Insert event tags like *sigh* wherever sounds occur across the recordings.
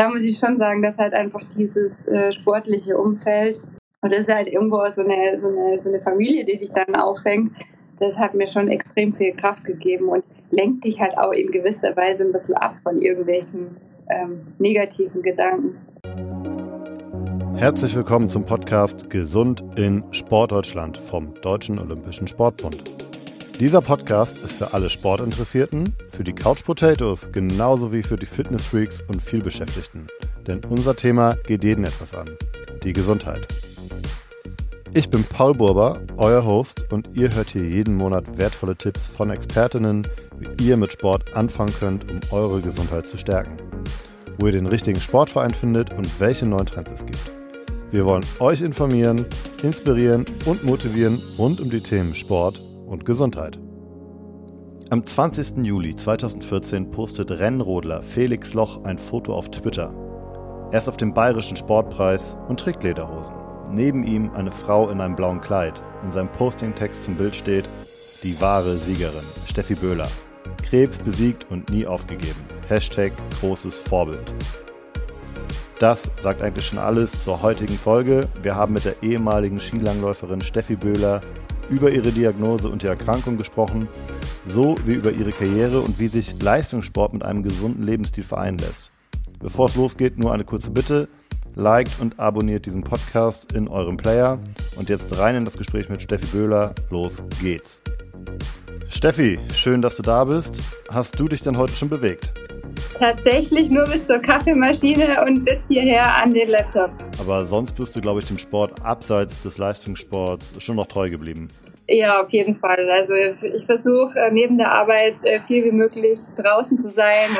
da muss ich schon sagen, dass halt einfach dieses äh, sportliche Umfeld und das ist halt irgendwo so eine, so, eine, so eine Familie, die dich dann auffängt, das hat mir schon extrem viel Kraft gegeben und lenkt dich halt auch in gewisser Weise ein bisschen ab von irgendwelchen ähm, negativen Gedanken. Herzlich willkommen zum Podcast Gesund in Sportdeutschland vom Deutschen Olympischen Sportbund. Dieser Podcast ist für alle Sportinteressierten, für die Couch Potatoes genauso wie für die Fitnessfreaks und vielbeschäftigten. Denn unser Thema geht jeden etwas an. Die Gesundheit. Ich bin Paul Burber, euer Host, und ihr hört hier jeden Monat wertvolle Tipps von Expertinnen, wie ihr mit Sport anfangen könnt, um eure Gesundheit zu stärken. Wo ihr den richtigen Sportverein findet und welche neuen Trends es gibt. Wir wollen euch informieren, inspirieren und motivieren rund um die Themen Sport, und Gesundheit. Am 20. Juli 2014 postet Rennrodler Felix Loch ein Foto auf Twitter. Er ist auf dem Bayerischen Sportpreis und trägt Lederhosen. Neben ihm eine Frau in einem blauen Kleid. In seinem Postingtext zum Bild steht die wahre Siegerin, Steffi Böhler. Krebs besiegt und nie aufgegeben. Hashtag großes Vorbild. Das sagt eigentlich schon alles zur heutigen Folge. Wir haben mit der ehemaligen Skilangläuferin Steffi Böhler über ihre Diagnose und die Erkrankung gesprochen, so wie über ihre Karriere und wie sich Leistungssport mit einem gesunden Lebensstil vereinen lässt. Bevor es losgeht, nur eine kurze Bitte. Liked und abonniert diesen Podcast in eurem Player. Und jetzt rein in das Gespräch mit Steffi Böhler. Los geht's. Steffi, schön, dass du da bist. Hast du dich denn heute schon bewegt? Tatsächlich nur bis zur Kaffeemaschine und bis hierher an den Laptop. Aber sonst bist du, glaube ich, dem Sport abseits des Leistungssports schon noch treu geblieben. Ja, auf jeden Fall. Also ich versuche äh, neben der Arbeit äh, viel wie möglich draußen zu sein,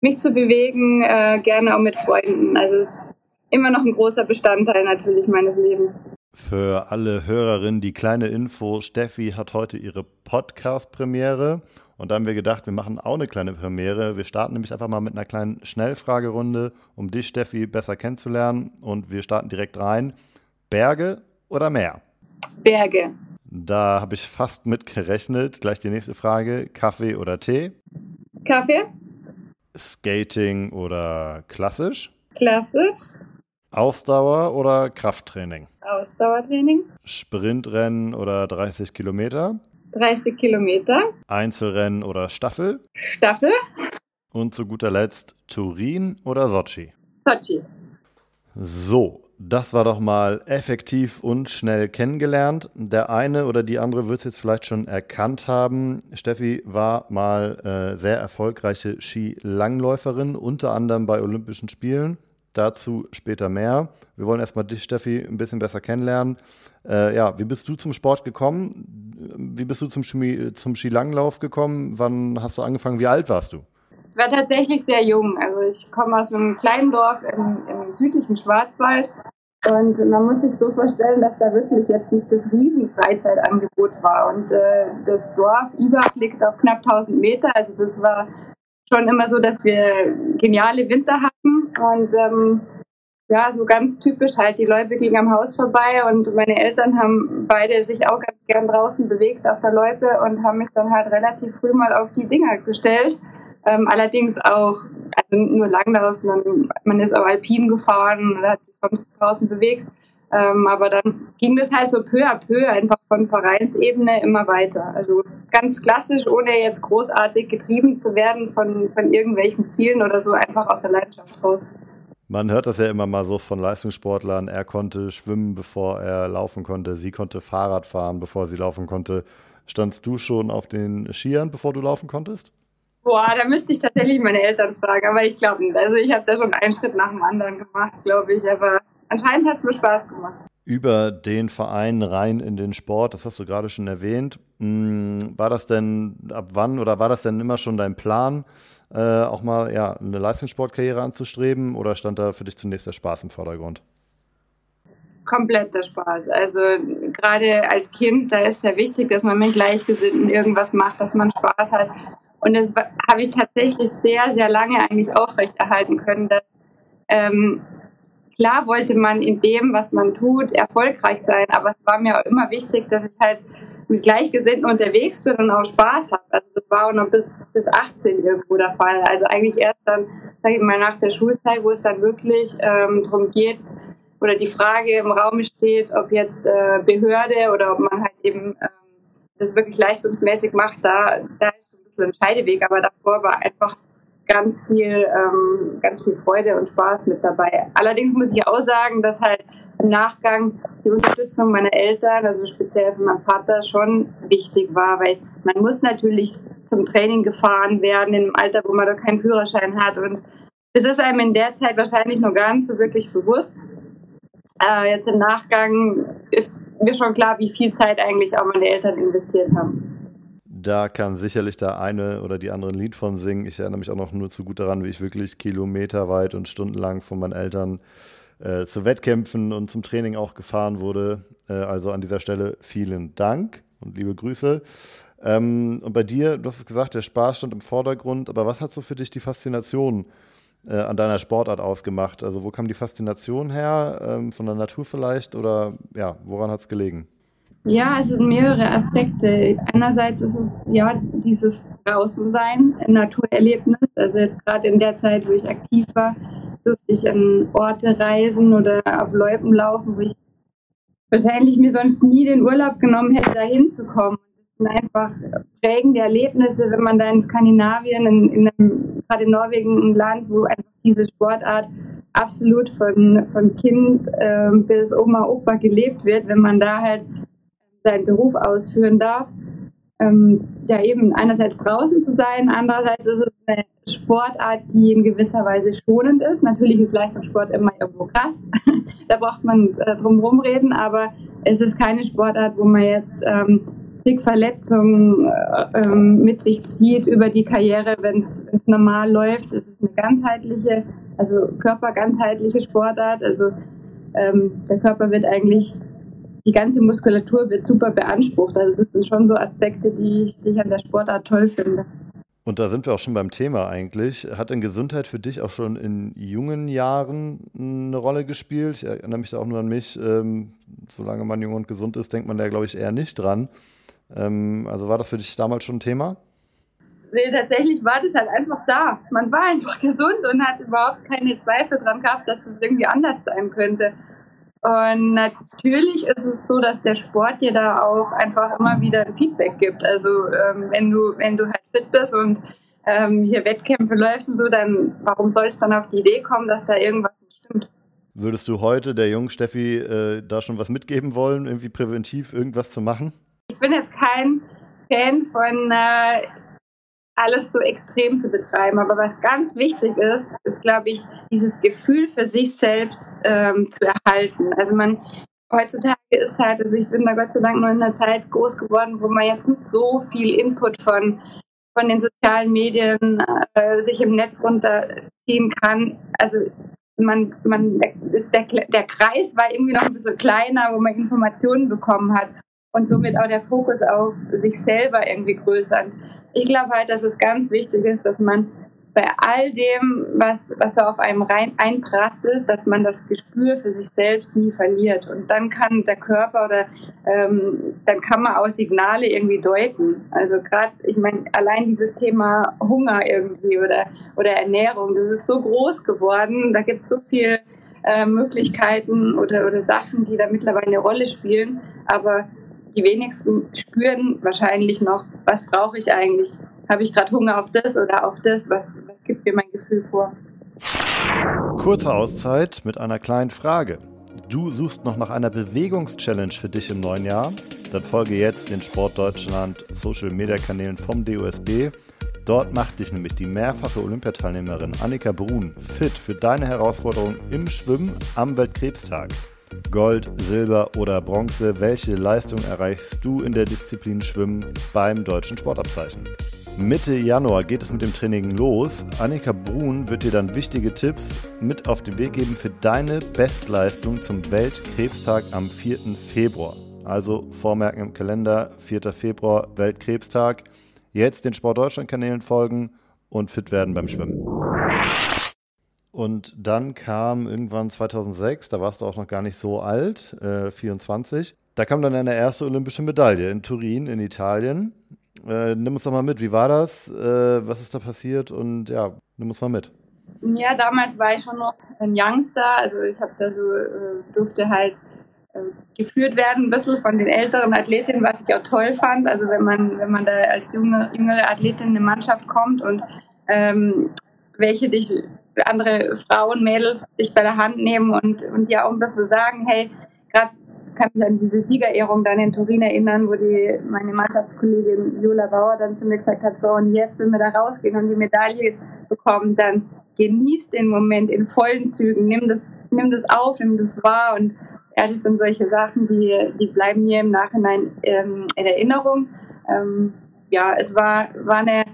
mich zu bewegen, äh, gerne auch mit Freunden. Also es ist immer noch ein großer Bestandteil natürlich meines Lebens. Für alle Hörerinnen die kleine Info, Steffi hat heute ihre Podcast-Premiere und da haben wir gedacht, wir machen auch eine kleine Premiere. Wir starten nämlich einfach mal mit einer kleinen Schnellfragerunde, um dich, Steffi, besser kennenzulernen. Und wir starten direkt rein. Berge oder Meer? Berge. Da habe ich fast mit gerechnet. Gleich die nächste Frage. Kaffee oder Tee? Kaffee. Skating oder klassisch? Klassisch. Ausdauer oder Krafttraining? Ausdauertraining. Sprintrennen oder 30 Kilometer? 30 Kilometer. Einzelrennen oder Staffel? Staffel. Und zu guter Letzt Turin oder Sochi? Sochi. So, das war doch mal effektiv und schnell kennengelernt. Der eine oder die andere wird es jetzt vielleicht schon erkannt haben. Steffi war mal äh, sehr erfolgreiche Skilangläuferin, unter anderem bei Olympischen Spielen. Dazu später mehr. Wir wollen erstmal dich, Steffi, ein bisschen besser kennenlernen. Äh, ja, wie bist du zum Sport gekommen? Wie bist du zum, Ski, zum Skilanglauf gekommen? Wann hast du angefangen? Wie alt warst du? Ich war tatsächlich sehr jung. Also ich komme aus einem kleinen Dorf im, im südlichen Schwarzwald. Und man muss sich so vorstellen, dass da wirklich jetzt nicht das Riesenfreizeitangebot war. Und äh, das Dorf liegt auf knapp 1000 Meter. Also das war schon immer so, dass wir geniale Winter hatten. Und ähm, ja, so ganz typisch halt, die Leute gingen am Haus vorbei und meine Eltern haben beide sich auch ganz gern draußen bewegt auf der Loipe und haben mich dann halt relativ früh mal auf die Dinger gestellt. Ähm, allerdings auch, also nur Langlauf, sondern man ist auch alpin gefahren oder hat sich sonst draußen bewegt. Ähm, aber dann ging das halt so peu à peu einfach von Vereinsebene immer weiter. Also ganz klassisch, ohne jetzt großartig getrieben zu werden von, von irgendwelchen Zielen oder so, einfach aus der Leidenschaft raus. Man hört das ja immer mal so von Leistungssportlern. Er konnte schwimmen, bevor er laufen konnte. Sie konnte Fahrrad fahren, bevor sie laufen konnte. Standst du schon auf den Skiern, bevor du laufen konntest? Boah, da müsste ich tatsächlich meine Eltern fragen, aber ich glaube nicht. Also ich habe da schon einen Schritt nach dem anderen gemacht, glaube ich. Aber anscheinend hat es mir Spaß gemacht. Über den Verein rein in den Sport, das hast du gerade schon erwähnt. Hm, war das denn ab wann oder war das denn immer schon dein Plan, äh, auch mal ja, eine Leistungssportkarriere anzustreben oder stand da für dich zunächst der Spaß im Vordergrund? Komplett der Spaß. Also gerade als Kind, da ist sehr wichtig, dass man mit Gleichgesinnten irgendwas macht, dass man Spaß hat. Und das habe ich tatsächlich sehr, sehr lange eigentlich aufrechterhalten können, dass ähm, klar wollte man in dem, was man tut, erfolgreich sein, aber es war mir auch immer wichtig, dass ich halt mit Gleichgesinnten unterwegs bin und auch Spaß habe. Also das war auch noch bis, bis 18 irgendwo der Fall. Also eigentlich erst dann, sag ich mal, nach der Schulzeit, wo es dann wirklich ähm, darum geht, oder die Frage im Raum steht, ob jetzt äh, Behörde oder ob man halt eben ähm, das wirklich leistungsmäßig macht, da, da ist so ein bisschen ein Scheideweg, aber davor war einfach ganz viel, ähm, ganz viel Freude und Spaß mit dabei. Allerdings muss ich auch sagen, dass halt im Nachgang die Unterstützung meiner Eltern, also speziell von meinem Vater, schon wichtig war, weil man muss natürlich zum Training gefahren werden in einem Alter, wo man doch keinen Führerschein hat und es ist einem in der Zeit wahrscheinlich noch gar nicht so wirklich bewusst. Äh, jetzt im Nachgang ist mir schon klar, wie viel Zeit eigentlich auch meine Eltern investiert haben. Da kann sicherlich der eine oder die andere ein Lied von singen. Ich erinnere mich auch noch nur zu gut daran, wie ich wirklich kilometerweit und stundenlang von meinen Eltern äh, zu Wettkämpfen und zum Training auch gefahren wurde. Äh, also an dieser Stelle vielen Dank und liebe Grüße. Ähm, und bei dir, du hast es gesagt, der Spaß stand im Vordergrund, aber was hat so für dich die Faszination äh, an deiner Sportart ausgemacht? Also wo kam die Faszination her? Ähm, von der Natur vielleicht oder ja, woran hat es gelegen? Ja, es sind mehrere Aspekte. Einerseits ist es ja dieses Draußensein, ein Naturerlebnis. Also jetzt gerade in der Zeit, wo ich aktiv war, durfte ich an Orte reisen oder auf Loipen laufen, wo ich wahrscheinlich mir sonst nie den Urlaub genommen hätte, da hinzukommen. Sind einfach prägende Erlebnisse, wenn man da in Skandinavien, in, in einem, gerade in Norwegen, ein Land, wo einfach diese Sportart absolut von, von Kind äh, bis Oma, Opa gelebt wird, wenn man da halt seinen Beruf ausführen darf. Ähm, ja, eben einerseits draußen zu sein, andererseits ist es eine Sportart, die in gewisser Weise schonend ist. Natürlich ist Leistungssport immer irgendwo krass, *laughs* da braucht man äh, drum reden, aber es ist keine Sportart, wo man jetzt ähm, Verletzungen äh, ähm, mit sich zieht über die Karriere, wenn es normal läuft. Es ist eine ganzheitliche, also körperganzheitliche Sportart. Also ähm, der Körper wird eigentlich die ganze Muskulatur wird super beansprucht. Also das sind schon so Aspekte, die ich, die ich an der Sportart toll finde. Und da sind wir auch schon beim Thema eigentlich. Hat denn Gesundheit für dich auch schon in jungen Jahren eine Rolle gespielt? Ich erinnere mich da auch nur an mich. Ähm, solange man jung und gesund ist, denkt man da, glaube ich, eher nicht dran. Ähm, also war das für dich damals schon ein Thema? Nee, tatsächlich war das halt einfach da. Man war einfach *laughs* gesund und hat überhaupt keine Zweifel dran gehabt, dass das irgendwie anders sein könnte. Und natürlich ist es so, dass der Sport dir da auch einfach immer wieder ein Feedback gibt. Also ähm, wenn du, wenn du halt fit bist und ähm, hier Wettkämpfe läuft und so, dann warum soll es dann auf die Idee kommen, dass da irgendwas nicht stimmt? Würdest du heute der jungen Steffi äh, da schon was mitgeben wollen, irgendwie präventiv irgendwas zu machen? Ich bin jetzt kein Fan von äh, alles so extrem zu betreiben. Aber was ganz wichtig ist, ist, glaube ich, dieses Gefühl für sich selbst ähm, zu erhalten. Also man heutzutage ist halt, also ich bin da Gott sei Dank noch in einer Zeit groß geworden, wo man jetzt nicht so viel Input von von den sozialen Medien äh, sich im Netz runterziehen kann. Also man, man ist der, der Kreis war irgendwie noch ein bisschen kleiner, wo man Informationen bekommen hat und somit auch der Fokus auf sich selber irgendwie größer ich glaube halt, dass es ganz wichtig ist, dass man bei all dem, was, was so auf einem rein einprasselt, dass man das Gespür für sich selbst nie verliert. Und dann kann der Körper oder ähm, dann kann man auch Signale irgendwie deuten. Also gerade, ich meine, allein dieses Thema Hunger irgendwie oder, oder Ernährung, das ist so groß geworden, da gibt es so viele äh, Möglichkeiten oder, oder Sachen, die da mittlerweile eine Rolle spielen. Aber die wenigsten spüren wahrscheinlich noch, was brauche ich eigentlich? Habe ich gerade Hunger auf das oder auf das? Was, was gibt mir mein Gefühl vor? Kurze Auszeit mit einer kleinen Frage. Du suchst noch nach einer Bewegungschallenge für dich im neuen Jahr? Dann folge jetzt den Sport Deutschland Social Media Kanälen vom DOSB. Dort macht dich nämlich die mehrfache Olympiateilnehmerin Annika Brun fit für deine Herausforderung im Schwimmen am Weltkrebstag. Gold, Silber oder Bronze, welche Leistung erreichst du in der Disziplin Schwimmen beim deutschen Sportabzeichen? Mitte Januar geht es mit dem Training los. Annika Brun wird dir dann wichtige Tipps mit auf den Weg geben für deine Bestleistung zum Weltkrebstag am 4. Februar. Also vormerken im Kalender, 4. Februar, Weltkrebstag. Jetzt den Sportdeutschland-Kanälen folgen und fit werden beim Schwimmen. Und dann kam irgendwann 2006, da warst du auch noch gar nicht so alt, äh, 24, Da kam dann eine erste olympische Medaille in Turin in Italien. Äh, nimm uns doch mal mit, wie war das? Äh, was ist da passiert? Und ja, nimm uns mal mit. Ja, damals war ich schon noch ein Youngster, also ich habe da so, äh, durfte halt äh, geführt werden, ein bisschen von den älteren Athletinnen, was ich auch toll fand. Also wenn man, wenn man da als junge, jüngere Athletin in eine Mannschaft kommt und ähm, welche dich, andere Frauen, Mädels dich bei der Hand nehmen und, und ja auch ein bisschen sagen, hey, gerade kann mich an diese Siegerehrung dann in Turin erinnern, wo die, meine Mannschaftskollegin Jola Bauer dann zu mir gesagt hat, so und jetzt, wenn wir da rausgehen und die Medaille bekommen, dann genieß den Moment in vollen Zügen, nimm das, nimm das auf, nimm das wahr und ja, das sind solche Sachen, die, die bleiben mir im Nachhinein ähm, in Erinnerung. Ähm, ja, es war, war, eine,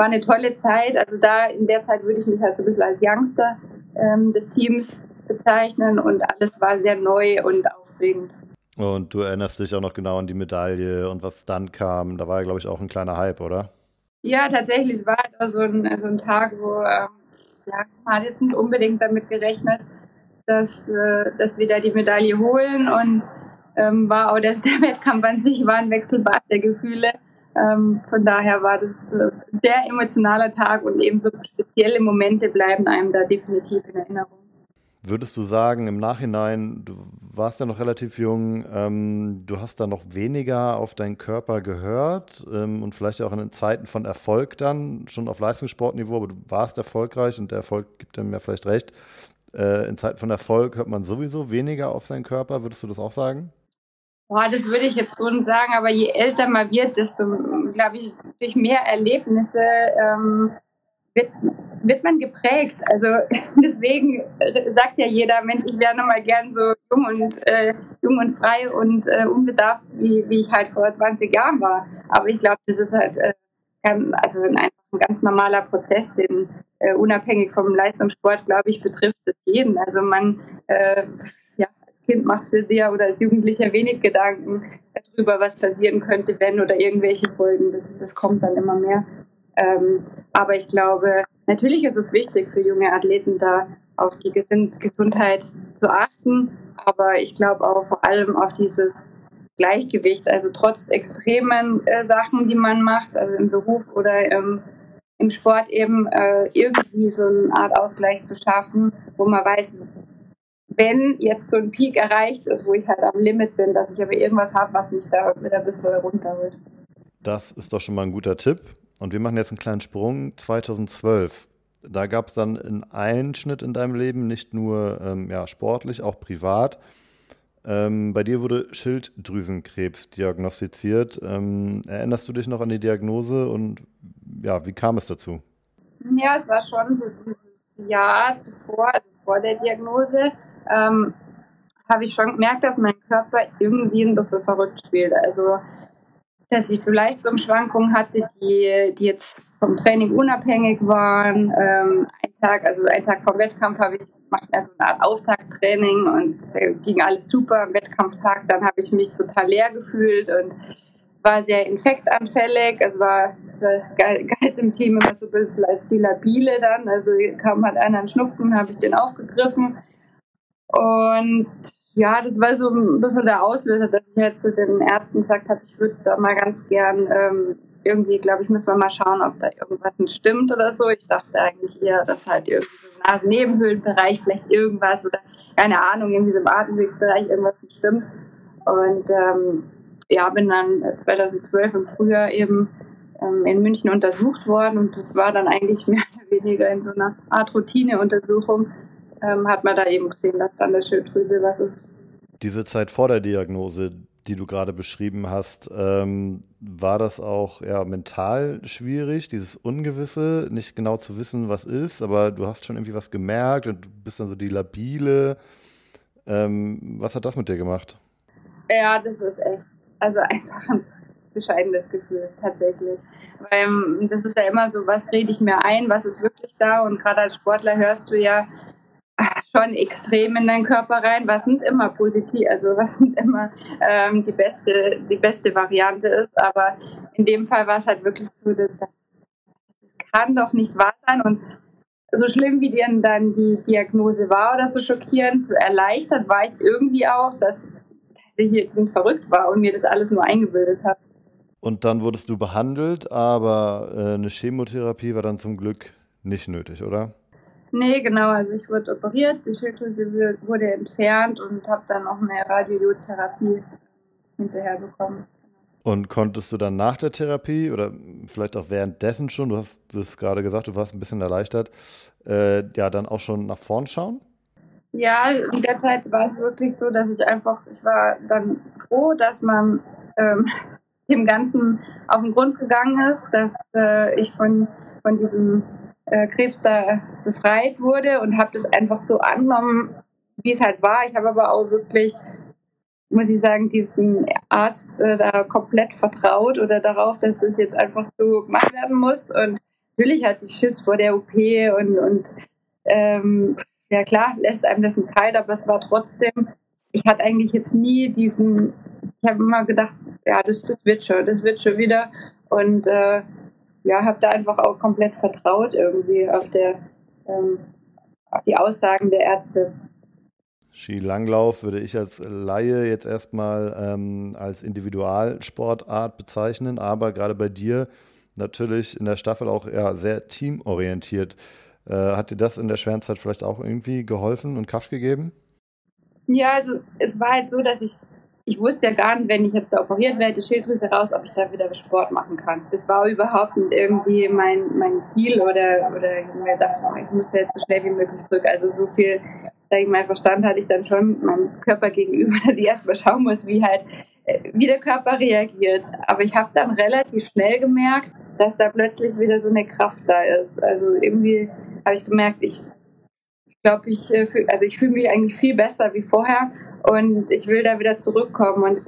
war eine tolle Zeit. Also da in der Zeit würde ich mich halt so ein bisschen als Youngster ähm, des Teams bezeichnen und alles war sehr neu und aufregend. Und du erinnerst dich auch noch genau an die Medaille und was dann kam. Da war ja, glaube ich, auch ein kleiner Hype, oder? Ja, tatsächlich. Es war halt so ein, so ein Tag, wo ähm, ja, man hat jetzt nicht unbedingt damit gerechnet, dass, äh, dass wir da die Medaille holen. Und ähm, war auch der, der *laughs* Wettkampf an sich war ein Wechselbad der Gefühle. Ähm, von daher war das äh, ein sehr emotionaler Tag und ebenso spezielle Momente bleiben einem da definitiv in Erinnerung. Würdest du sagen, im Nachhinein, du warst ja noch relativ jung, ähm, du hast da noch weniger auf deinen Körper gehört ähm, und vielleicht auch in Zeiten von Erfolg dann, schon auf Leistungssportniveau, aber du warst erfolgreich und der Erfolg gibt dir ja vielleicht recht. Äh, in Zeiten von Erfolg hört man sowieso weniger auf seinen Körper, würdest du das auch sagen? Boah, das würde ich jetzt so sagen, aber je älter man wird, desto, glaube ich, durch mehr Erlebnisse ähm, wird, wird man geprägt. Also *laughs* deswegen sagt ja jeder, Mensch, ich wäre nochmal gern so jung und, äh, jung und frei und äh, unbedarft, wie, wie ich halt vor 20 Jahren war. Aber ich glaube, das ist halt äh, also ein, ein ganz normaler Prozess, den äh, unabhängig vom Leistungssport, glaube ich, betrifft es jeden. Also man äh, Kind machst du dir oder als Jugendlicher wenig Gedanken darüber, was passieren könnte, wenn oder irgendwelche Folgen. Das, das kommt dann immer mehr. Ähm, aber ich glaube, natürlich ist es wichtig für junge Athleten da auf die Gesundheit zu achten, aber ich glaube auch vor allem auf dieses Gleichgewicht, also trotz extremen äh, Sachen, die man macht, also im Beruf oder ähm, im Sport eben äh, irgendwie so eine Art Ausgleich zu schaffen, wo man weiß, wenn jetzt so ein Peak erreicht ist, wo ich halt am Limit bin, dass ich aber irgendwas habe, was mich da wieder ein bisschen runterholt. Das ist doch schon mal ein guter Tipp. Und wir machen jetzt einen kleinen Sprung. 2012, da gab es dann einen Einschnitt in deinem Leben, nicht nur ähm, ja, sportlich, auch privat. Ähm, bei dir wurde Schilddrüsenkrebs diagnostiziert. Ähm, erinnerst du dich noch an die Diagnose und ja, wie kam es dazu? Ja, es war schon so dieses Jahr zuvor, also vor der Diagnose, ähm, habe ich schon gemerkt, dass mein Körper irgendwie ein bisschen verrückt spielt. Also dass ich so Leistungsschwankungen hatte, die, die jetzt vom Training unabhängig waren. Ähm, ein Tag, also ein Tag vor Wettkampf habe ich macht so eine Art Auftakttraining und es ging alles super am Wettkampftag. Dann habe ich mich total leer gefühlt und war sehr infektanfällig. Es war, galt im Team immer so ein bisschen als die Labile dann. Also kam halt einer einen Schnupfen, habe ich den aufgegriffen. Und ja, das war so ein bisschen der Auslöser, dass ich halt zu den Ersten gesagt habe, ich würde da mal ganz gern ähm, irgendwie, glaube ich, müssen wir mal schauen, ob da irgendwas nicht stimmt oder so. Ich dachte eigentlich eher, dass halt irgendwie so im Nasennebenhöhlenbereich vielleicht irgendwas oder keine Ahnung, irgendwie so im Atemwegsbereich irgendwas nicht stimmt. Und ähm, ja, bin dann 2012 im Frühjahr eben ähm, in München untersucht worden und das war dann eigentlich *laughs* mehr oder weniger in so einer Art Routineuntersuchung ähm, hat man da eben gesehen, dass dann der Schilddrüse was ist. Diese Zeit vor der Diagnose, die du gerade beschrieben hast, ähm, war das auch ja, mental schwierig, dieses Ungewisse, nicht genau zu wissen, was ist, aber du hast schon irgendwie was gemerkt und du bist dann so die labile. Ähm, was hat das mit dir gemacht? Ja, das ist echt, also *laughs* einfach ein bescheidenes Gefühl, tatsächlich. Weil ähm, das ist ja immer so, was rede ich mir ein, was ist wirklich da und gerade als Sportler hörst du ja, schon extrem in deinen Körper rein, was nicht immer positiv, also was nicht immer ähm, die beste, die beste Variante ist. Aber in dem Fall war es halt wirklich so, dass das, das kann doch nicht wahr sein. Und so schlimm wie dir dann die Diagnose war oder so schockierend, so erleichtert war ich irgendwie auch, dass, dass ich jetzt verrückt war und mir das alles nur eingebildet habe. Und dann wurdest du behandelt, aber äh, eine Chemotherapie war dann zum Glück nicht nötig, oder? Nee, genau. Also ich wurde operiert, die Schilddrüse wurde entfernt und habe dann noch eine Radiotherapie hinterher bekommen. Und konntest du dann nach der Therapie oder vielleicht auch währenddessen schon, du hast das gerade gesagt, du warst ein bisschen erleichtert, äh, ja, dann auch schon nach vorn schauen? Ja, in der Zeit war es wirklich so, dass ich einfach, ich war dann froh, dass man ähm, *laughs* dem Ganzen auf den Grund gegangen ist, dass äh, ich von, von diesem äh, Krebs da befreit wurde und habe das einfach so angenommen, wie es halt war. Ich habe aber auch wirklich muss ich sagen, diesen Arzt äh, da komplett vertraut oder darauf, dass das jetzt einfach so gemacht werden muss. Und natürlich hatte ich Schiss vor der OP und, und ähm, ja klar, lässt einem das im Kalt, aber es war trotzdem, ich hatte eigentlich jetzt nie diesen, ich habe immer gedacht, ja, das, das wird schon, das wird schon wieder. Und äh, ja, habe da einfach auch komplett vertraut irgendwie auf der ähm, auf die Aussagen der Ärzte. Skilanglauf würde ich als Laie jetzt erstmal ähm, als Individualsportart bezeichnen, aber gerade bei dir natürlich in der Staffel auch ja, sehr teamorientiert. Äh, hat dir das in der schweren Zeit vielleicht auch irgendwie geholfen und Kraft gegeben? Ja, also es war halt so, dass ich ich wusste ja gar nicht, wenn ich jetzt da operiert werde, die Schilddrüse raus, ob ich da wieder Sport machen kann. Das war überhaupt nicht irgendwie mein, mein Ziel oder, oder ich mir dachte, ich musste jetzt so schnell wie möglich zurück. Also so viel, sage ich mal, Verstand hatte ich dann schon meinem Körper gegenüber, *laughs* dass ich erstmal schauen muss, wie halt, äh, wie der Körper reagiert. Aber ich habe dann relativ schnell gemerkt, dass da plötzlich wieder so eine Kraft da ist. Also irgendwie habe ich gemerkt, ich glaube, ich, äh, also ich fühle mich eigentlich viel besser wie vorher und ich will da wieder zurückkommen. Und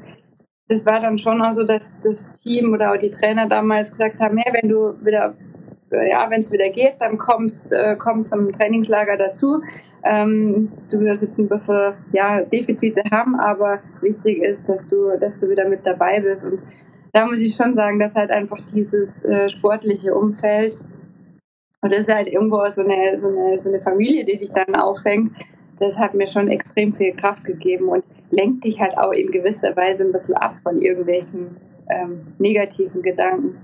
das war dann schon auch so, dass das Team oder auch die Trainer damals gesagt haben, hey, wenn du wieder, ja, wenn es wieder geht, dann kommst, äh, komm zum Trainingslager dazu. Ähm, du wirst jetzt ein bisschen ja, Defizite haben, aber wichtig ist, dass du, dass du wieder mit dabei bist. Und da muss ich schon sagen, dass halt einfach dieses äh, sportliche Umfeld und das ist halt irgendwo so eine, so eine, so eine Familie, die dich dann auffängt, das hat mir schon extrem viel Kraft gegeben und lenkt dich halt auch in gewisser Weise ein bisschen ab von irgendwelchen ähm, negativen Gedanken.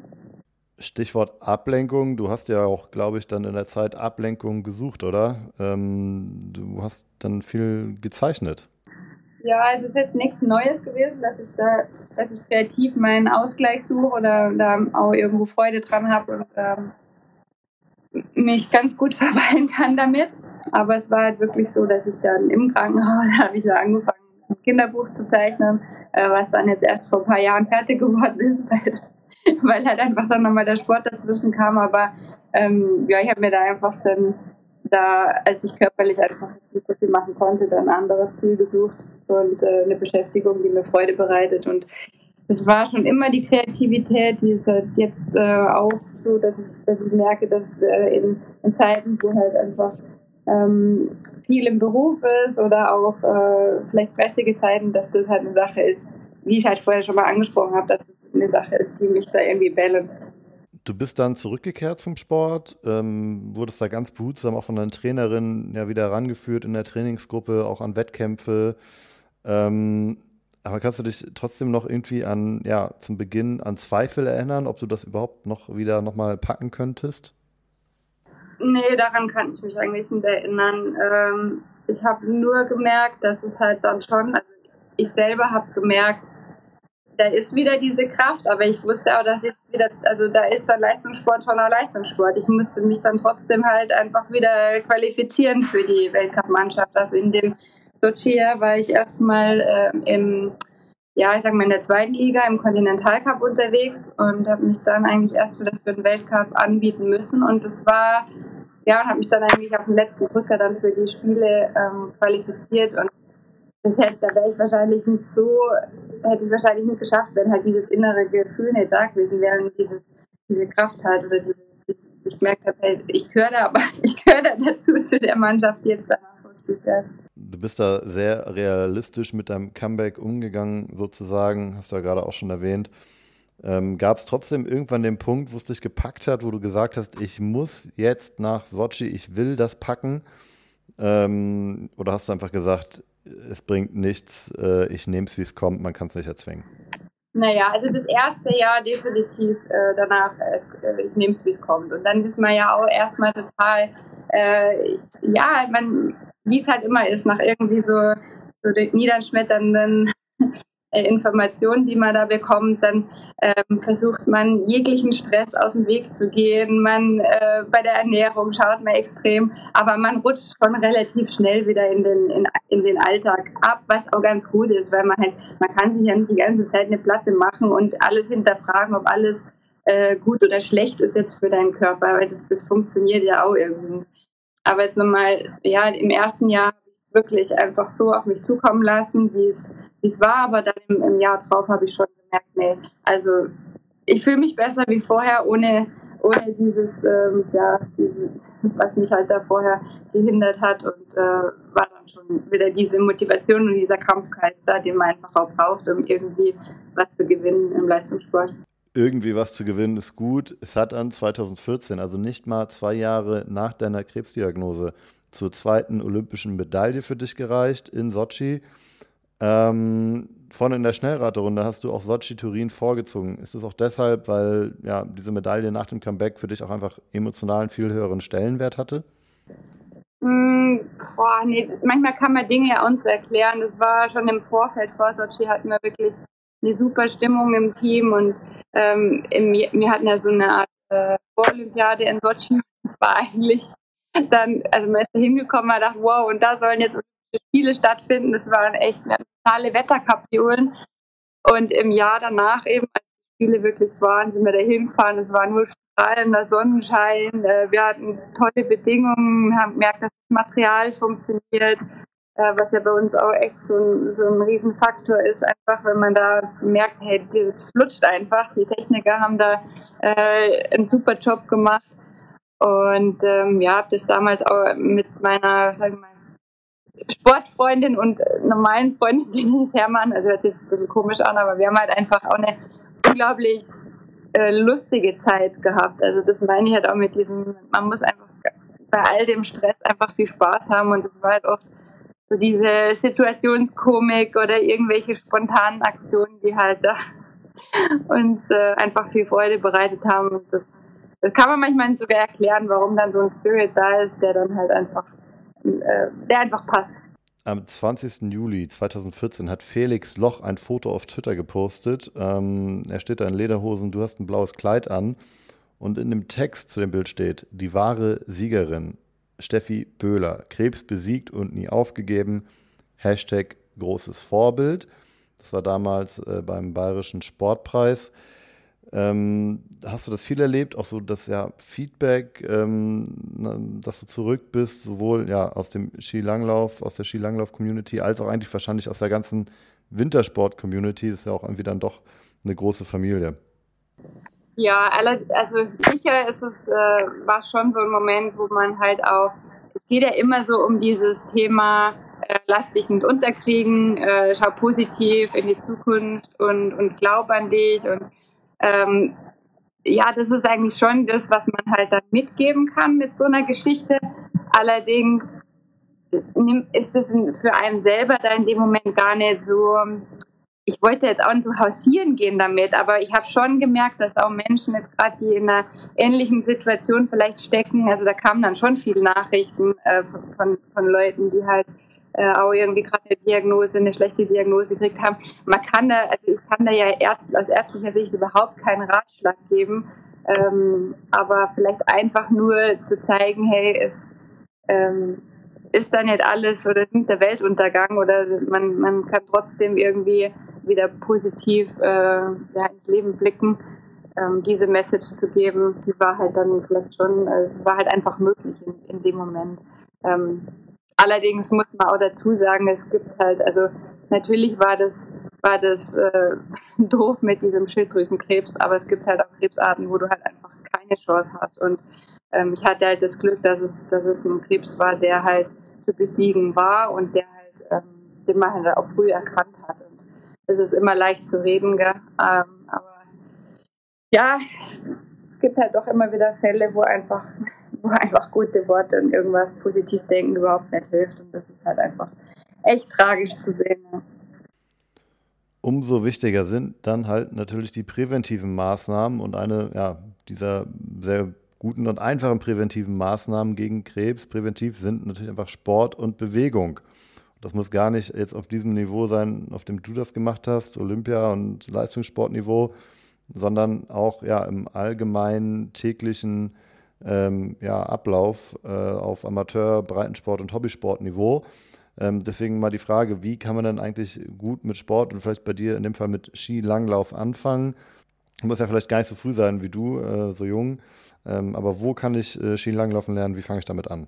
Stichwort Ablenkung. Du hast ja auch, glaube ich, dann in der Zeit Ablenkung gesucht, oder? Ähm, du hast dann viel gezeichnet. Ja, es ist jetzt nichts Neues gewesen, dass ich da, dass ich kreativ meinen Ausgleich suche oder da auch irgendwo Freude dran habe und ähm, mich ganz gut *laughs* verweilen kann damit. Aber es war halt wirklich so, dass ich dann im Krankenhaus *laughs* habe ich so angefangen, ein Kinderbuch zu zeichnen, äh, was dann jetzt erst vor ein paar Jahren fertig geworden ist, *laughs* weil, weil halt einfach dann nochmal der Sport dazwischen kam. Aber ähm, ja, ich habe mir da einfach dann, da, als ich körperlich einfach nicht so viel machen konnte, dann ein anderes Ziel gesucht und äh, eine Beschäftigung, die mir Freude bereitet. Und das war schon immer die Kreativität, die ist halt jetzt äh, auch so, dass ich, dass ich merke, dass äh, in, in Zeiten, wo halt einfach ähm, viel im Beruf ist oder auch äh, vielleicht stressige Zeiten, dass das halt eine Sache ist, wie ich halt vorher schon mal angesprochen habe, dass es eine Sache ist, die mich da irgendwie balanced. Du bist dann zurückgekehrt zum Sport, ähm, wurdest da ganz behutsam auch von deiner Trainerin ja wieder rangeführt in der Trainingsgruppe, auch an Wettkämpfe. Ähm, aber kannst du dich trotzdem noch irgendwie an, ja, zum Beginn an Zweifel erinnern, ob du das überhaupt noch wieder nochmal packen könntest? Nee, daran kann ich mich eigentlich nicht erinnern. Ähm, ich habe nur gemerkt, dass es halt dann schon, also ich selber habe gemerkt, da ist wieder diese Kraft, aber ich wusste auch, dass ich wieder, also da ist dann Leistungssport schon auch Leistungssport. Ich musste mich dann trotzdem halt einfach wieder qualifizieren für die Weltcup-Mannschaft. Also in dem Sochi war ich erstmal äh, im, ja, ich sag mal in der zweiten Liga im Kontinentalcup unterwegs und habe mich dann eigentlich erst wieder für den Weltcup anbieten müssen. Und das war ja, und habe mich dann eigentlich auf den letzten Drücker dann für die Spiele ähm, qualifiziert. Und das hätte, da wäre ich wahrscheinlich nicht so, hätte ich wahrscheinlich nicht geschafft, wenn halt dieses innere Gefühl nicht da gewesen wäre und dieses, diese Kraft halt oder diese, diese ich habe, hey, ich gehöre da, aber *laughs* ich gehöre da dazu zu der Mannschaft, die jetzt danach so steht. Du bist da sehr realistisch mit deinem Comeback umgegangen, sozusagen, hast du ja gerade auch schon erwähnt. Ähm, Gab es trotzdem irgendwann den Punkt, wo es dich gepackt hat, wo du gesagt hast, ich muss jetzt nach Sochi, ich will das packen? Ähm, oder hast du einfach gesagt, es bringt nichts, äh, ich nehme es, wie es kommt, man kann es nicht erzwingen. Naja, also das erste Jahr definitiv äh, danach, äh, ich nehme es, wie es kommt. Und dann ist man ja auch erstmal total, äh, ja, man, wie es halt immer ist, nach irgendwie so, so niederschmetternden *laughs* äh, Informationen, die man da bekommt, dann ähm, versucht man jeglichen Stress aus dem Weg zu gehen. Man äh, bei der Ernährung schaut man extrem, aber man rutscht schon relativ schnell wieder in den, in, in den Alltag ab, was auch ganz gut ist, weil man halt, man kann sich ja nicht die ganze Zeit eine Platte machen und alles hinterfragen, ob alles äh, gut oder schlecht ist jetzt für deinen Körper, weil das, das funktioniert ja auch irgendwie. Aber jetzt nochmal, ja, im ersten Jahr habe ich es wirklich einfach so auf mich zukommen lassen, wie es war, aber dann im, im Jahr drauf habe ich schon gemerkt, nee, also ich fühle mich besser wie vorher, ohne, ohne dieses, ähm, ja, dieses, was mich halt da vorher gehindert hat und äh, war dann schon wieder diese Motivation und dieser Kampfgeist da, den man einfach auch braucht, um irgendwie was zu gewinnen im Leistungssport. Irgendwie was zu gewinnen ist gut. Es hat dann 2014, also nicht mal zwei Jahre nach deiner Krebsdiagnose, zur zweiten olympischen Medaille für dich gereicht in Sochi. Ähm, vorne in der Schnellraterunde hast du auch Sochi Turin vorgezogen. Ist es auch deshalb, weil ja, diese Medaille nach dem Comeback für dich auch einfach emotional einen viel höheren Stellenwert hatte? Mm, boah, nee, manchmal kann man Dinge ja uns erklären. Das war schon im Vorfeld vor Sochi hatten wir wirklich eine super Stimmung im Team und ähm, im, wir hatten ja so eine Art äh, Olympiade in Sochi. Das war eigentlich dann, also man ist da hingekommen, man dachte, wow, und da sollen jetzt Spiele stattfinden. Das waren echt totale Wetterkapriolen. Und im Jahr danach eben, als die Spiele wirklich waren, sind wir da hingefahren. Es war nur strahlender Sonnenschein. Äh, wir hatten tolle Bedingungen, haben gemerkt, dass das Material funktioniert, äh, was ja bei uns auch echt so ein, so ein Riesenfaktor ist. Einfach, wenn man da merkt, hey, das flutscht einfach. Die Techniker haben da äh, einen super Job gemacht. Und ähm, ja, habe das damals auch mit meiner, sagen wir mal, Sportfreundin und äh, normalen Freundin, *laughs* die ist Hermann, also hört sich ein bisschen komisch an, aber wir haben halt einfach auch eine unglaublich äh, lustige Zeit gehabt. Also das meine ich halt auch mit diesem, man muss einfach bei all dem Stress einfach viel Spaß haben und das war halt oft so diese Situationskomik oder irgendwelche spontanen Aktionen, die halt da *laughs* uns äh, einfach viel Freude bereitet haben und das, das kann man manchmal sogar erklären, warum dann so ein Spirit da ist, der dann halt einfach äh, der einfach passt. Am 20. Juli 2014 hat Felix Loch ein Foto auf Twitter gepostet. Ähm, er steht da in Lederhosen, du hast ein blaues Kleid an. Und in dem Text zu dem Bild steht, die wahre Siegerin, Steffi Böhler, Krebs besiegt und nie aufgegeben. Hashtag großes Vorbild. Das war damals äh, beim Bayerischen Sportpreis. Ähm, hast du das viel erlebt? Auch so das ja Feedback, ähm, dass du zurück bist, sowohl ja aus dem Skilanglauf, aus der Skilanglauf-Community, als auch eigentlich wahrscheinlich aus der ganzen Wintersport-Community. Das ist ja auch irgendwie dann doch eine große Familie. Ja, also sicher ist es, äh, war schon so ein Moment, wo man halt auch, es geht ja immer so um dieses Thema, äh, lass dich nicht unterkriegen, äh, schau positiv in die Zukunft und, und glaub an dich und ähm, ja, das ist eigentlich schon das, was man halt dann mitgeben kann mit so einer Geschichte. Allerdings ist es für einen selber da in dem Moment gar nicht so. Ich wollte jetzt auch nicht so hausieren gehen damit, aber ich habe schon gemerkt, dass auch Menschen jetzt gerade, die in einer ähnlichen Situation vielleicht stecken, also da kamen dann schon viele Nachrichten äh, von, von Leuten, die halt äh, auch irgendwie gerade eine Diagnose, eine schlechte Diagnose gekriegt haben. Man kann da, also ich kann da ja Ärzt, aus ärztlicher Sicht überhaupt keinen Ratschlag geben, ähm, aber vielleicht einfach nur zu zeigen, hey, es ähm, ist da nicht alles oder es ist nicht der Weltuntergang oder man, man kann trotzdem irgendwie wieder positiv äh, ja, ins Leben blicken. Ähm, diese Message zu geben, die war halt dann vielleicht schon, äh, war halt einfach möglich in, in dem Moment. Ähm, Allerdings muss man auch dazu sagen, es gibt halt, also natürlich war das, war das äh, *laughs* doof mit diesem Schilddrüsenkrebs, aber es gibt halt auch Krebsarten, wo du halt einfach keine Chance hast. Und ähm, ich hatte halt das Glück, dass es, dass es ein Krebs war, der halt zu besiegen war und der halt, ähm, den man halt auch früh erkannt hat. Es ist immer leicht zu reden, gell? Ähm, aber ja, es gibt halt doch immer wieder Fälle, wo einfach *laughs* wo einfach gute Worte und irgendwas positiv denken überhaupt nicht hilft. Und das ist halt einfach echt tragisch zu sehen. Umso wichtiger sind dann halt natürlich die präventiven Maßnahmen und eine ja, dieser sehr guten und einfachen präventiven Maßnahmen gegen Krebs. Präventiv sind natürlich einfach Sport und Bewegung. Das muss gar nicht jetzt auf diesem Niveau sein, auf dem du das gemacht hast, Olympia- und Leistungssportniveau, sondern auch ja, im allgemeinen täglichen ähm, ja, Ablauf äh, auf Amateur-, Breitensport- und Hobbysportniveau. Ähm, deswegen mal die Frage, wie kann man denn eigentlich gut mit Sport und vielleicht bei dir in dem Fall mit Skilanglauf anfangen? Muss ja vielleicht gar nicht so früh sein wie du, äh, so jung. Ähm, aber wo kann ich äh, Skilanglaufen lernen? Wie fange ich damit an?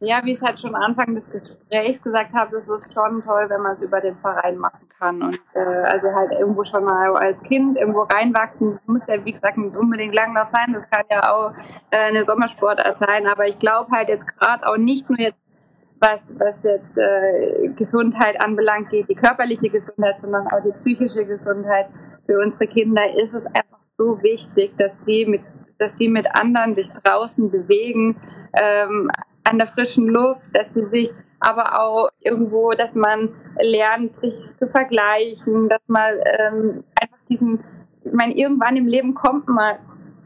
Ja, wie ich es halt schon Anfang des Gesprächs gesagt habe, ist es schon toll, wenn man es über den Verein machen kann. Und äh, also halt irgendwo schon mal als Kind irgendwo reinwachsen. Das muss ja, wie gesagt, nicht unbedingt Langlauf sein. Das kann ja auch äh, eine Sommersportart sein. Aber ich glaube halt jetzt gerade auch nicht nur jetzt was, was jetzt äh, Gesundheit anbelangt, die, die körperliche Gesundheit, sondern auch die psychische Gesundheit für unsere Kinder ist es einfach so wichtig, dass sie mit, dass sie mit anderen sich draußen bewegen, ähm, an der frischen Luft, dass sie sich aber auch irgendwo, dass man lernt, sich zu vergleichen, dass man ähm, einfach diesen, ich meine, irgendwann im Leben kommt man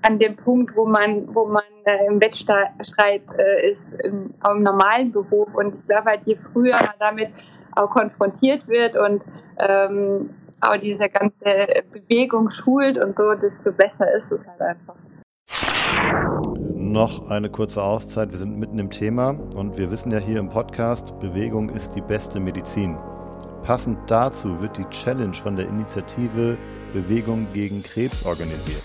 an den Punkt, wo man, wo man äh, im Wettstreit äh, ist, im, im, normalen Beruf. Und ich glaube halt, je früher man damit auch konfrontiert wird und ähm, auch diese ganze Bewegung schult und so, desto besser ist es halt einfach. Noch eine kurze Auszeit. Wir sind mitten im Thema und wir wissen ja hier im Podcast, Bewegung ist die beste Medizin. Passend dazu wird die Challenge von der Initiative Bewegung gegen Krebs organisiert.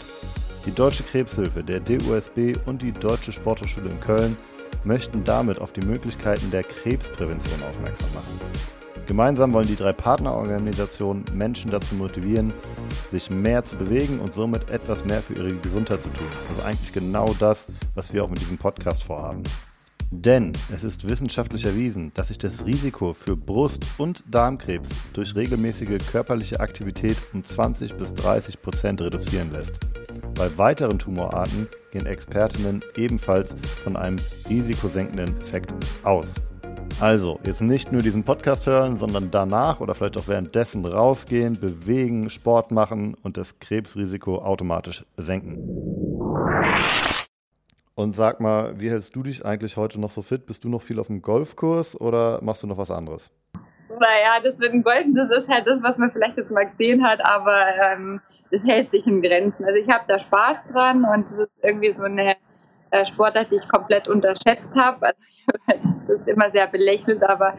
Die Deutsche Krebshilfe, der DUSB und die Deutsche Sporthochschule in Köln möchten damit auf die Möglichkeiten der Krebsprävention aufmerksam machen. Gemeinsam wollen die drei Partnerorganisationen Menschen dazu motivieren, sich mehr zu bewegen und somit etwas mehr für ihre Gesundheit zu tun. Also eigentlich genau das, was wir auch mit diesem Podcast vorhaben. Denn es ist wissenschaftlich erwiesen, dass sich das Risiko für Brust- und Darmkrebs durch regelmäßige körperliche Aktivität um 20 bis 30 Prozent reduzieren lässt. Bei weiteren Tumorarten gehen Expertinnen ebenfalls von einem risikosenkenden Effekt aus. Also, jetzt nicht nur diesen Podcast hören, sondern danach oder vielleicht auch währenddessen rausgehen, bewegen, Sport machen und das Krebsrisiko automatisch senken. Und sag mal, wie hältst du dich eigentlich heute noch so fit? Bist du noch viel auf dem Golfkurs oder machst du noch was anderes? Naja, das mit dem Golfen, das ist halt das, was man vielleicht jetzt mal gesehen hat, aber ähm, das hält sich in Grenzen. Also ich habe da Spaß dran und es ist irgendwie so eine äh, Sportart, die ich komplett unterschätzt habe. Also ich habe *laughs* halt das immer sehr belächelt, aber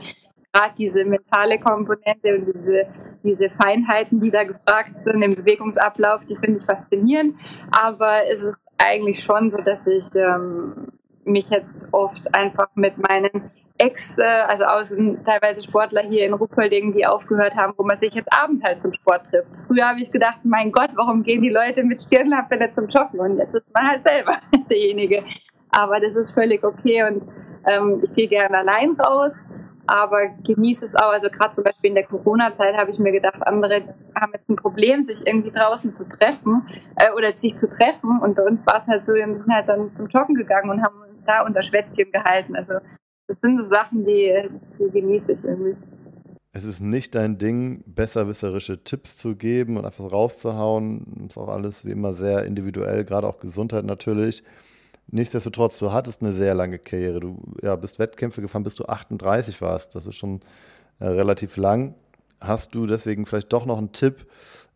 gerade diese mentale Komponente und diese, diese Feinheiten, die da gefragt sind im Bewegungsablauf, die finde ich faszinierend. Aber es ist eigentlich schon so, dass ich ähm, mich jetzt oft einfach mit meinen Ex, äh, also außen teilweise Sportler hier in Ruppolding, die aufgehört haben, wo man sich jetzt abends halt zum Sport trifft. Früher habe ich gedacht, mein Gott, warum gehen die Leute mit Stirnlampe nicht zum Joggen? Und jetzt ist man halt selber *laughs* derjenige. Aber das ist völlig okay und ähm, ich gehe gerne allein raus, aber genieße es auch. Also gerade zum Beispiel in der Corona-Zeit habe ich mir gedacht, andere haben jetzt ein Problem, sich irgendwie draußen zu treffen äh, oder sich zu treffen. Und bei uns war es halt so, wir sind halt dann zum Joggen gegangen und haben da unser Schwätzchen gehalten. Also das sind so Sachen, die, die genieße ich irgendwie. Es ist nicht dein Ding, besserwisserische Tipps zu geben und einfach rauszuhauen. Das ist auch alles wie immer sehr individuell, gerade auch Gesundheit natürlich. Nichtsdestotrotz, du hattest eine sehr lange Karriere. Du ja, bist Wettkämpfe gefahren, bis du 38 warst. Das ist schon äh, relativ lang. Hast du deswegen vielleicht doch noch einen Tipp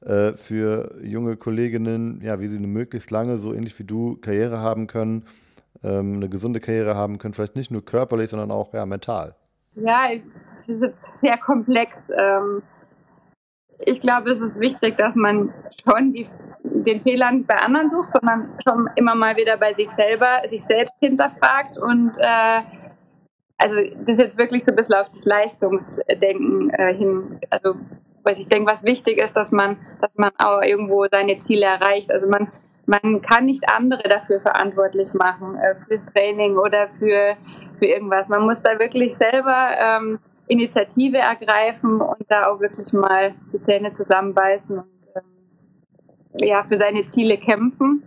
äh, für junge Kolleginnen, ja, wie sie eine möglichst lange, so ähnlich wie du, Karriere haben können, ähm, eine gesunde Karriere haben können, vielleicht nicht nur körperlich, sondern auch ja, mental? Ja, das ist jetzt sehr komplex. Ähm, ich glaube, es ist wichtig, dass man schon die, den Fehlern bei anderen sucht, sondern schon immer mal wieder bei sich selber, sich selbst hinterfragt und äh, also das ist jetzt wirklich so ein bisschen auf das Leistungsdenken äh, hin, also weil ich denke, was wichtig ist, dass man, dass man auch irgendwo seine Ziele erreicht. Also man man kann nicht andere dafür verantwortlich machen, äh, fürs Training oder für, für irgendwas. Man muss da wirklich selber ähm, Initiative ergreifen und da auch wirklich mal die Zähne zusammenbeißen und ähm, ja, für seine Ziele kämpfen.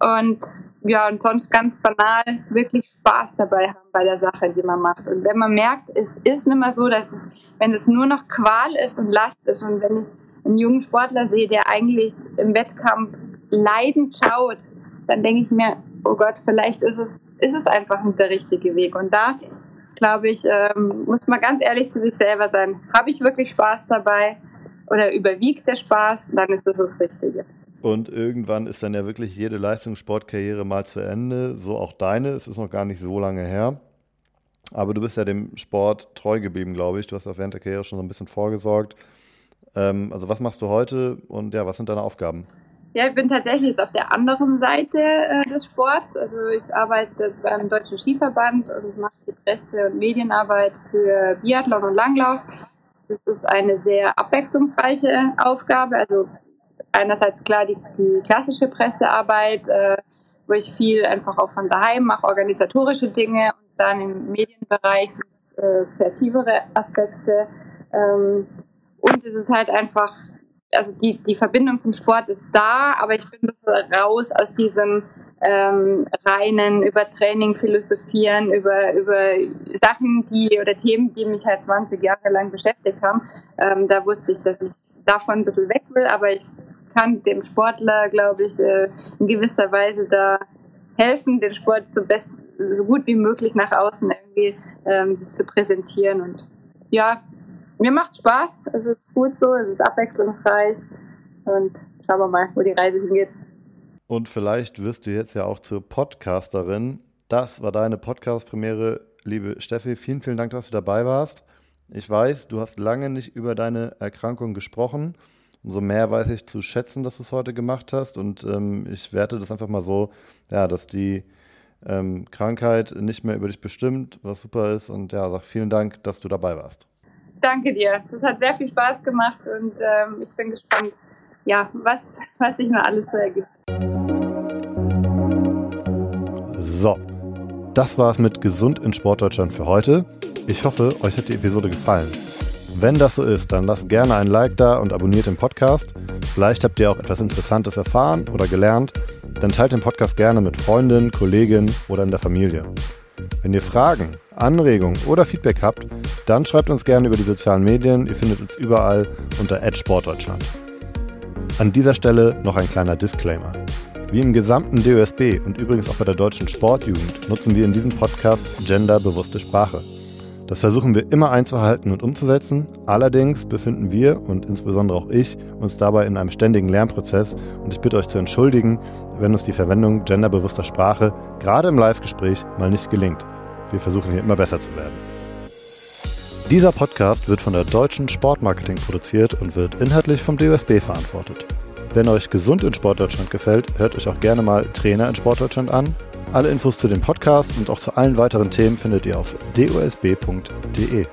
Und ja, und sonst ganz banal wirklich Spaß dabei haben bei der Sache, die man macht. Und wenn man merkt, es ist nicht mehr so, dass es, wenn es nur noch Qual ist und Last ist und wenn ich einen jungen Sportler sehe, der eigentlich im Wettkampf leidend schaut, dann denke ich mir, oh Gott, vielleicht ist es, ist es einfach nicht der richtige Weg. Und da, glaube ich, ähm, muss man ganz ehrlich zu sich selber sein. Habe ich wirklich Spaß dabei oder überwiegt der Spaß, dann ist das das Richtige. Und irgendwann ist dann ja wirklich jede Leistungssportkarriere mal zu Ende, so auch deine. Es ist noch gar nicht so lange her. Aber du bist ja dem Sport treu geblieben, glaube ich. Du hast auf während der Karriere schon so ein bisschen vorgesorgt. Ähm, also was machst du heute und ja, was sind deine Aufgaben? Ja, ich bin tatsächlich jetzt auf der anderen Seite äh, des Sports. Also ich arbeite beim Deutschen Skiverband und mache die Presse- und Medienarbeit für Biathlon und Langlauf. Das ist eine sehr abwechslungsreiche Aufgabe. Also einerseits klar die, die klassische Pressearbeit, äh, wo ich viel einfach auch von daheim mache, organisatorische Dinge und dann im Medienbereich äh, kreativere Aspekte. Ähm, und es ist halt einfach, also die, die Verbindung zum Sport ist da, aber ich bin ein bisschen raus aus diesem ähm, reinen über Training philosophieren, über, über Sachen, die oder Themen, die mich halt 20 Jahre lang beschäftigt haben. Ähm, da wusste ich, dass ich davon ein bisschen weg will, aber ich kann dem Sportler, glaube ich, äh, in gewisser Weise da helfen, den Sport so, best, so gut wie möglich nach außen irgendwie ähm, sich zu präsentieren. Und ja, mir macht Spaß, es ist gut so, es ist abwechslungsreich und schauen wir mal, wo die Reise hingeht. Und vielleicht wirst du jetzt ja auch zur Podcasterin. Das war deine Podcast-Premiere, liebe Steffi. Vielen, vielen Dank, dass du dabei warst. Ich weiß, du hast lange nicht über deine Erkrankung gesprochen umso mehr weiß ich zu schätzen, dass du es heute gemacht hast. Und ähm, ich werte das einfach mal so, ja, dass die ähm, Krankheit nicht mehr über dich bestimmt, was super ist. Und ja, sag vielen Dank, dass du dabei warst. Danke dir. Das hat sehr viel Spaß gemacht und ähm, ich bin gespannt, ja, was, was sich noch alles so ergibt. So, das war es mit Gesund in Sportdeutschland für heute. Ich hoffe, euch hat die Episode gefallen. Wenn das so ist, dann lasst gerne ein Like da und abonniert den Podcast. Vielleicht habt ihr auch etwas Interessantes erfahren oder gelernt. Dann teilt den Podcast gerne mit Freundinnen, Kollegen oder in der Familie. Wenn ihr Fragen, Anregungen oder Feedback habt, dann schreibt uns gerne über die sozialen Medien. Ihr findet uns überall unter Sportdeutschland. An dieser Stelle noch ein kleiner Disclaimer. Wie im gesamten DOSB und übrigens auch bei der deutschen Sportjugend nutzen wir in diesem Podcast genderbewusste Sprache. Das versuchen wir immer einzuhalten und umzusetzen. Allerdings befinden wir und insbesondere auch ich uns dabei in einem ständigen Lernprozess und ich bitte euch zu entschuldigen, wenn uns die Verwendung genderbewusster Sprache gerade im Live-Gespräch mal nicht gelingt. Wir versuchen hier immer besser zu werden. Dieser Podcast wird von der Deutschen Sportmarketing produziert und wird inhaltlich vom DOSB verantwortet. Wenn euch Gesund in Sportdeutschland gefällt, hört euch auch gerne mal Trainer in Sportdeutschland an alle Infos zu dem Podcast und auch zu allen weiteren Themen findet ihr auf dosb.de.